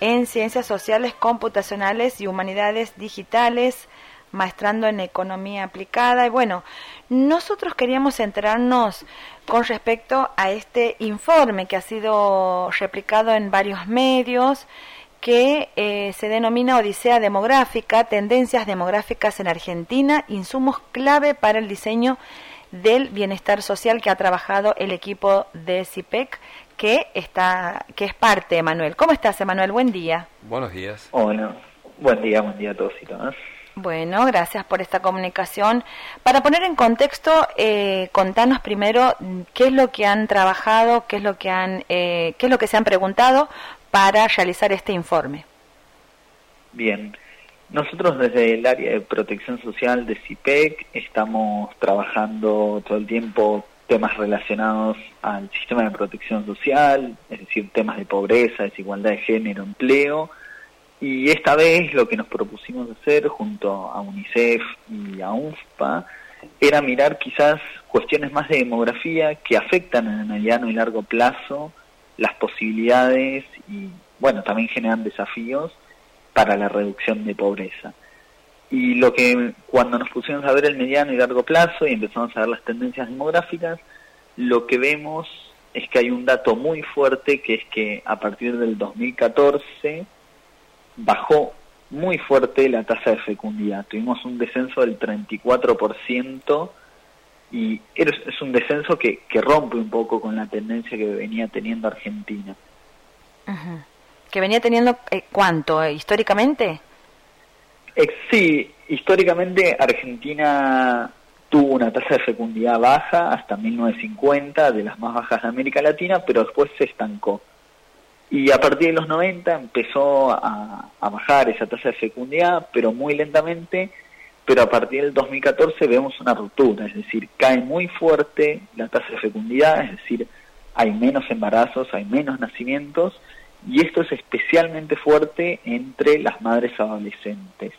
en Ciencias Sociales, Computacionales y Humanidades Digitales, maestrando en Economía Aplicada. Y bueno, nosotros queríamos enterarnos con respecto a este informe que ha sido replicado en varios medios que eh, se denomina Odisea Demográfica, Tendencias Demográficas en Argentina, insumos clave para el diseño del bienestar social que ha trabajado el equipo de CIPEC, que está que es parte, Emanuel. ¿Cómo estás, Emanuel? Buen día. Buenos días. Hola. Buen día, buen día a todos y todas. Bueno, gracias por esta comunicación. Para poner en contexto, eh, contanos primero qué es lo que han trabajado, qué es lo que han, eh, qué es lo que se han preguntado para realizar este informe. Bien, nosotros desde el área de protección social de CIPEC estamos trabajando todo el tiempo temas relacionados al sistema de protección social, es decir, temas de pobreza, desigualdad de género, empleo, y esta vez lo que nos propusimos hacer junto a UNICEF y a UNFPA era mirar quizás cuestiones más de demografía que afectan en el mediano y largo plazo las posibilidades y, bueno, también generan desafíos para la reducción de pobreza. Y lo que cuando nos pusimos a ver el mediano y largo plazo y empezamos a ver las tendencias demográficas, lo que vemos es que hay un dato muy fuerte que es que a partir del 2014 bajó muy fuerte la tasa de fecundidad. Tuvimos un descenso del 34% y es un descenso que, que rompe un poco con la tendencia que venía teniendo Argentina. ¿Que venía teniendo eh, cuánto eh, históricamente? sí, históricamente Argentina tuvo una tasa de fecundidad baja hasta 1950, de las más bajas de América Latina, pero después se estancó. Y a partir de los 90 empezó a, bajar esa tasa de fecundidad, pero muy lentamente, pero a partir del 2014 vemos una ruptura, es decir, cae muy fuerte la tasa de fecundidad, es decir, hay menos embarazos, hay menos nacimientos, y esto es especialmente fuerte entre las madres adolescentes.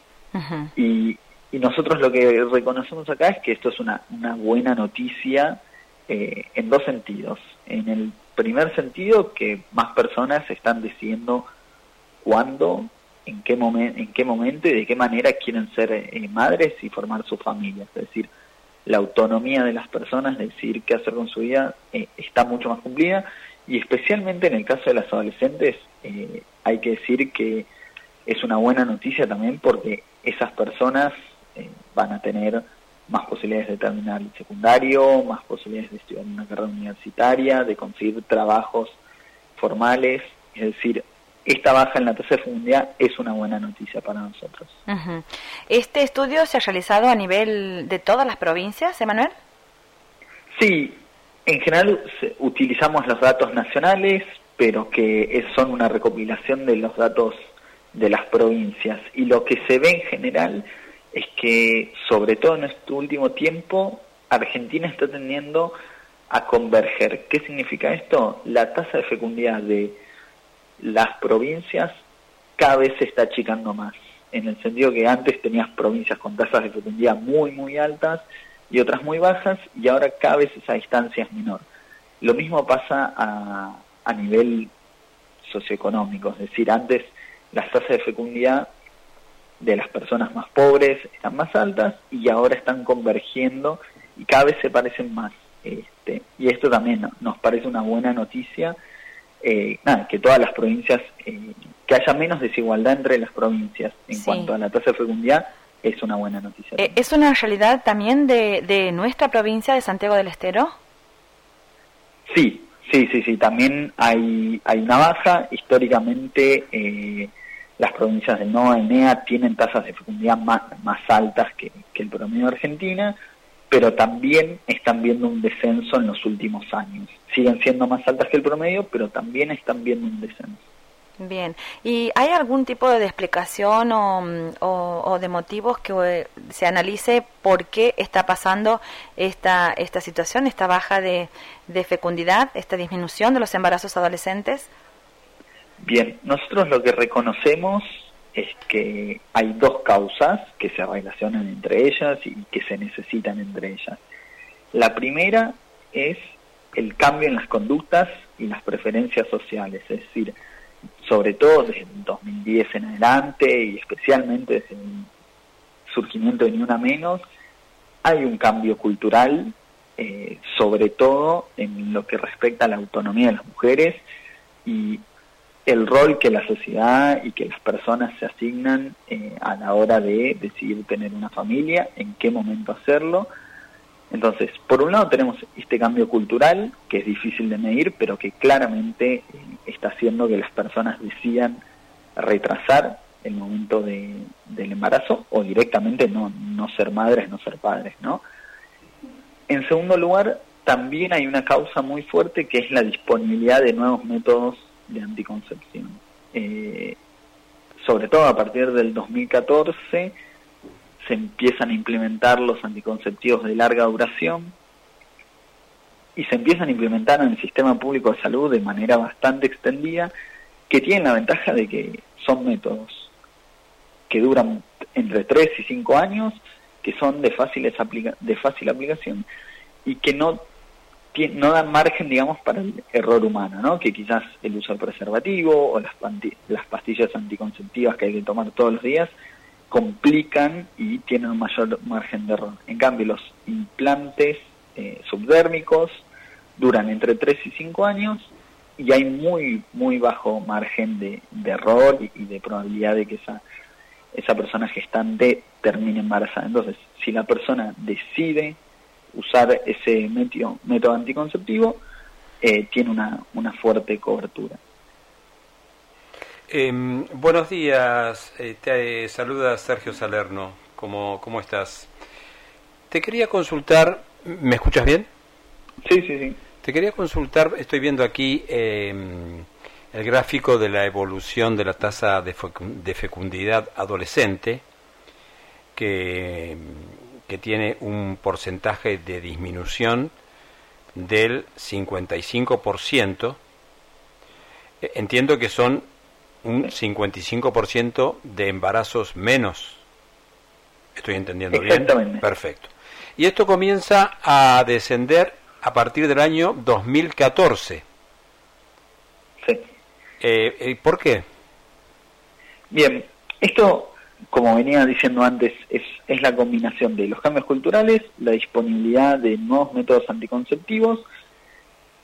y, y, nosotros lo que reconocemos acá es que esto es una, una buena noticia eh, en dos sentidos. En el primer sentido, que más personas están diciendo cuándo, en qué, en qué momento y de qué manera quieren ser eh, madres y formar su familia. Es decir, la autonomía de las personas, decir qué hacer con su vida, eh, está mucho más cumplida y especialmente en el caso de las adolescentes eh, hay que decir que es una buena noticia también porque esas personas van a tener más posibilidades de terminar el secundario, más posibilidades de estudiar una carrera universitaria, de conseguir trabajos formales, es decir, esta baja en la tasa de fecundidad es una buena noticia para nosotros. ¿Este estudio se ha realizado a nivel de todas las provincias, Emanuel? Sí, en general utilizamos los datos nacionales, pero que son una recopilación de los datos de las provincias. Y lo que se ve en general es que, sobre todo en este último tiempo, Argentina está tendiendo a converger. ¿Qué significa esto? La tasa de fecundidad de las provincias cada vez se está achicando más, en el sentido que antes tenías provincias con tasas de fecundidad muy, muy altas y otras muy bajas, y ahora cada vez esa distancia es menor. Lo mismo pasa a, a nivel socioeconómico, es decir, antes las tasas de fecundidad de las personas más pobres están más altas y ahora están convergiendo y cada vez se parecen más. Este, y esto también nos parece una buena noticia, eh, nada, que todas las provincias, eh, que haya menos desigualdad entre las provincias en cuanto a la tasa de fecundidad, es una buena noticia. Eh, ¿Es una realidad también de, de nuestra provincia de Santiago del Estero? Sí, sí, sí, sí, también hay, hay una baja, históricamente las provincias del NOA y NEA tienen tasas de fecundidad más, más altas que, el promedio de Argentina, pero también están viendo un descenso en los últimos años. Siguen siendo más altas que el promedio, pero también están viendo un descenso. Bien, ¿y hay algún tipo de explicación o, de motivos que eh, se analice por qué está pasando esta, esta situación, esta baja de fecundidad, esta disminución de los embarazos adolescentes? Bien, nosotros lo que reconocemos es que hay dos causas que se relacionan entre ellas y que se necesitan entre ellas. La primera es el cambio en las conductas y las preferencias sociales, es decir, sobre todo desde el 2010 en adelante y especialmente desde el surgimiento de Ni Una Menos, hay un cambio cultural, eh, sobre todo en lo que respecta a la autonomía de las mujeres y el rol que la sociedad y que las personas se asignan eh, a la hora de decidir tener una familia, en qué momento hacerlo. Entonces, por un lado tenemos este cambio cultural, que es difícil de medir, pero que claramente eh, está haciendo que las personas decidan retrasar el momento de, del embarazo o directamente no, no ser madres, no ser padres, ¿no? En segundo lugar, también hay una causa muy fuerte que es la disponibilidad de nuevos métodos de anticoncepción. Eh, sobre todo a partir del 2014 se empiezan a implementar los anticonceptivos de larga duración y se empiezan a implementar en el sistema público de salud de manera bastante extendida, que tienen la ventaja de que son métodos que duran entre 3 y 5 años, que son de, fáciles de fácil aplicación y que no no dan margen, digamos, para el error humano, ¿no? Que quizás el uso del preservativo o las, las pastillas anticonceptivas que hay que tomar todos los días complican y tienen un mayor margen de error. En cambio, los implantes eh, subdérmicos duran entre 3 y 5 años y hay muy, muy bajo margen de, error y, de probabilidad de que esa, esa persona gestante termine embarazada. Entonces, si la persona decide usar ese método, método anticonceptivo, eh, tiene una, una fuerte cobertura. Em, buenos días, eh, te saluda Sergio Salerno, ¿Cómo, ¿cómo estás? Te quería consultar, ¿me escuchas bien? Sí, sí, sí. Te quería consultar, estoy viendo aquí em, el gráfico de la evolución de la tasa de fecundidad adolescente, que que tiene un porcentaje de disminución del 55%. E, entiendo que son un 55% de embarazos menos. ¿Estoy entendiendo bien? Perfecto. Y esto comienza a descender a partir del año 2014. Sí. Eh, ¿Por qué? Bien, esto como venía diciendo antes, es, es la combinación de los cambios culturales, la disponibilidad de nuevos métodos anticonceptivos,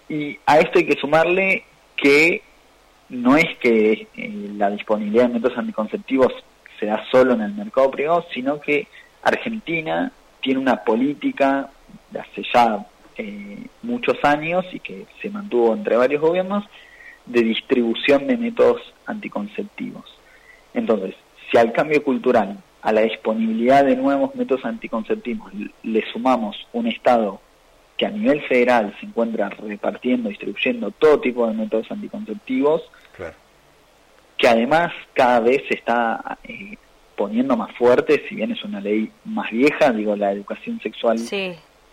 y a esto hay que sumarle que no es que eh, la disponibilidad de métodos anticonceptivos se da solo en el mercado privado, sino que Argentina tiene una política de hace ya eh, muchos años y que se mantuvo entre varios gobiernos de distribución de métodos anticonceptivos. Entonces, si al cambio cultural, a la disponibilidad de nuevos métodos anticonceptivos, le sumamos un Estado que a nivel federal se encuentra repartiendo, distribuyendo todo tipo de métodos anticonceptivos, que además cada vez se está eh, poniendo más fuerte, si bien es una ley más vieja, digo, la educación sexual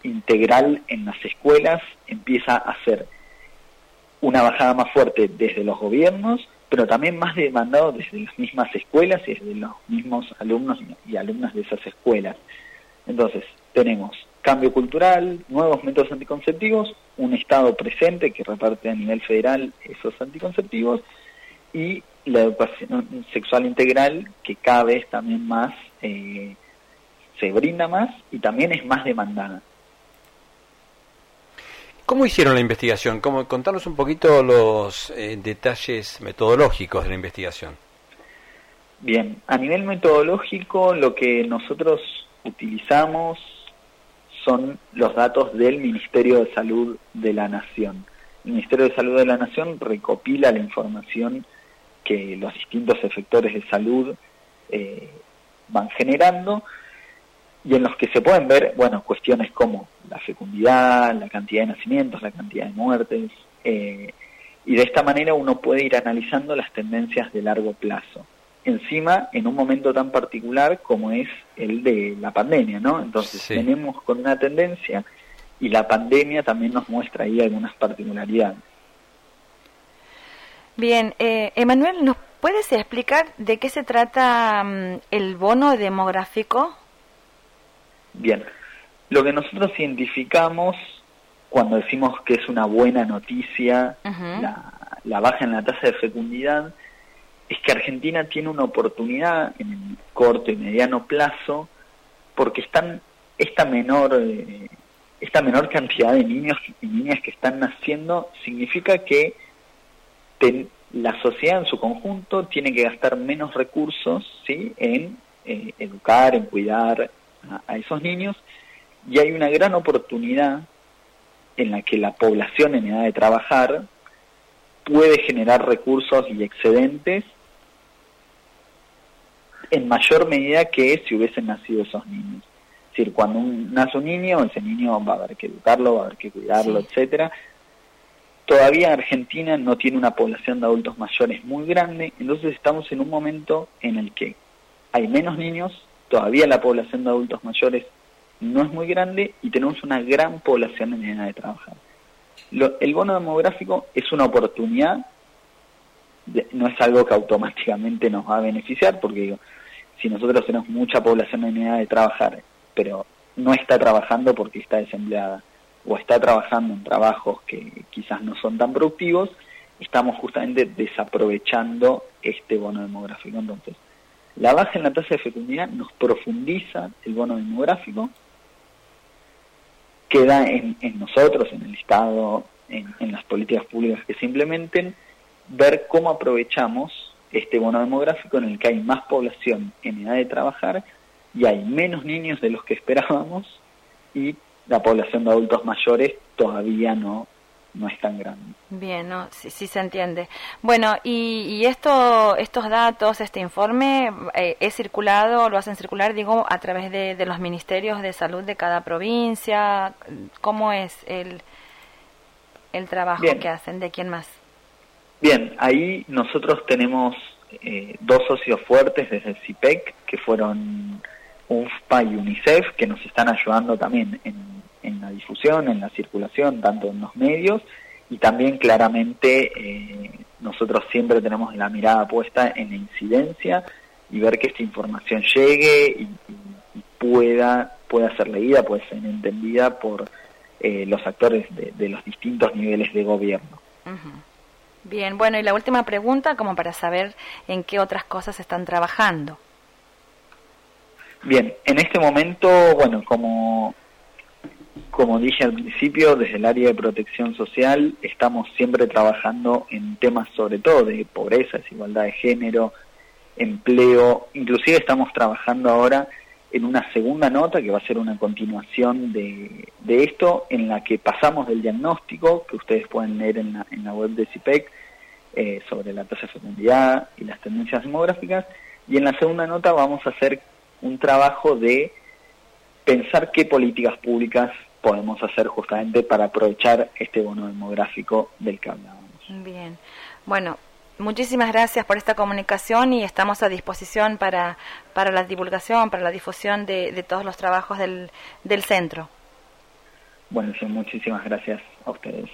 integral en las escuelas empieza a ser una bajada más fuerte desde los gobiernos, pero también más demandado desde las mismas escuelas y desde los mismos alumnos y alumnas de esas escuelas. Entonces, tenemos cambio cultural, nuevos métodos anticonceptivos, un Estado presente que reparte a nivel federal esos anticonceptivos y la educación sexual integral que cada vez también más eh, se brinda más y también es más demandada. ¿Cómo hicieron la investigación? ¿Cómo, contanos un poquito los eh, detalles metodológicos de la investigación. Bien, a nivel metodológico lo que nosotros utilizamos son los datos del Ministerio de Salud de la Nación. El Ministerio de Salud de la Nación recopila la información que los distintos efectores de salud eh, van generando y en los que se pueden ver, bueno, cuestiones como la fecundidad, la cantidad de nacimientos, la cantidad de muertes, eh, y de esta manera uno puede ir analizando las tendencias de largo plazo. Encima, en un momento tan particular como es el de la pandemia, ¿no? Entonces, tenemos con una tendencia y la pandemia también nos muestra ahí algunas particularidades. Bien, eh, Emanuel, ¿nos puedes explicar de qué se trata mm, el bono demográfico? Bien, lo que nosotros identificamos cuando decimos que es una buena noticia la, baja en la tasa de fecundidad es que Argentina tiene una oportunidad en el corto y mediano plazo porque están esta menor eh, esta menor cantidad de niños y niñas que están naciendo significa que la sociedad en su conjunto tiene que gastar menos recursos ¿sí? en eh, educar, en cuidar a, esos niños, y hay una gran oportunidad en la que la población en edad de trabajar puede generar recursos y excedentes en mayor medida que si hubiesen nacido esos niños. Es decir, cuando nace un niño, ese niño va a haber que educarlo, va a haber que cuidarlo, etcétera. Todavía Argentina no tiene una población de adultos mayores muy grande, entonces estamos en un momento en el que hay menos niños, todavía la población de adultos mayores no es muy grande y tenemos una gran población en edad de trabajar. el bono demográfico es una oportunidad, no es algo que automáticamente nos va a beneficiar, porque digo, si nosotros tenemos mucha población en edad de trabajar, pero no está trabajando porque está desempleada, o está trabajando en trabajos que quizás no son tan productivos, estamos justamente desaprovechando este bono demográfico. Entonces, la baja en la tasa de fecundidad nos profundiza el bono demográfico, queda en, nosotros, en el Estado, en, en, las políticas públicas que se implementen, ver cómo aprovechamos este bono demográfico en el que hay más población en edad de trabajar y hay menos niños de los que esperábamos y la población de adultos mayores todavía no no es tan grande. Bien, no, sí, sí se entiende. Bueno, y, esto, estos datos, este informe, eh, ¿es circulado, lo hacen circular, digo, a través de, los ministerios de salud de cada provincia? ¿Cómo es el, el trabajo que hacen? ¿De quién más? Bien, ahí nosotros tenemos eh, dos socios fuertes desde el CIPEC, que fueron UFPA y UNICEF, que nos están ayudando también en la difusión, en la circulación, tanto en los medios y también claramente eh, nosotros siempre tenemos la mirada puesta en la incidencia y ver que esta información llegue y, pueda, pueda ser leída, pueda ser entendida por eh, los actores de, los distintos niveles de gobierno. Bien, bueno, y la última pregunta, como para saber en qué otras cosas están trabajando. Bien, en este momento, bueno, como como dije al principio, desde el área de protección social estamos siempre trabajando en temas sobre todo de pobreza, desigualdad de género, empleo, inclusive estamos trabajando ahora en una segunda nota que va a ser una continuación de, esto, en la que pasamos del diagnóstico que ustedes pueden leer en la, en la web de CIPEC eh, sobre la tasa de fecundidad y las tendencias demográficas, y en la segunda nota vamos a hacer un trabajo de pensar qué políticas públicas podemos hacer justamente para aprovechar este bono demográfico del que hablábamos. Bien, bueno, muchísimas gracias por esta comunicación y estamos a disposición para, para la divulgación, para la difusión de, de todos los trabajos del, del centro. Bueno, sí, muchísimas gracias a ustedes.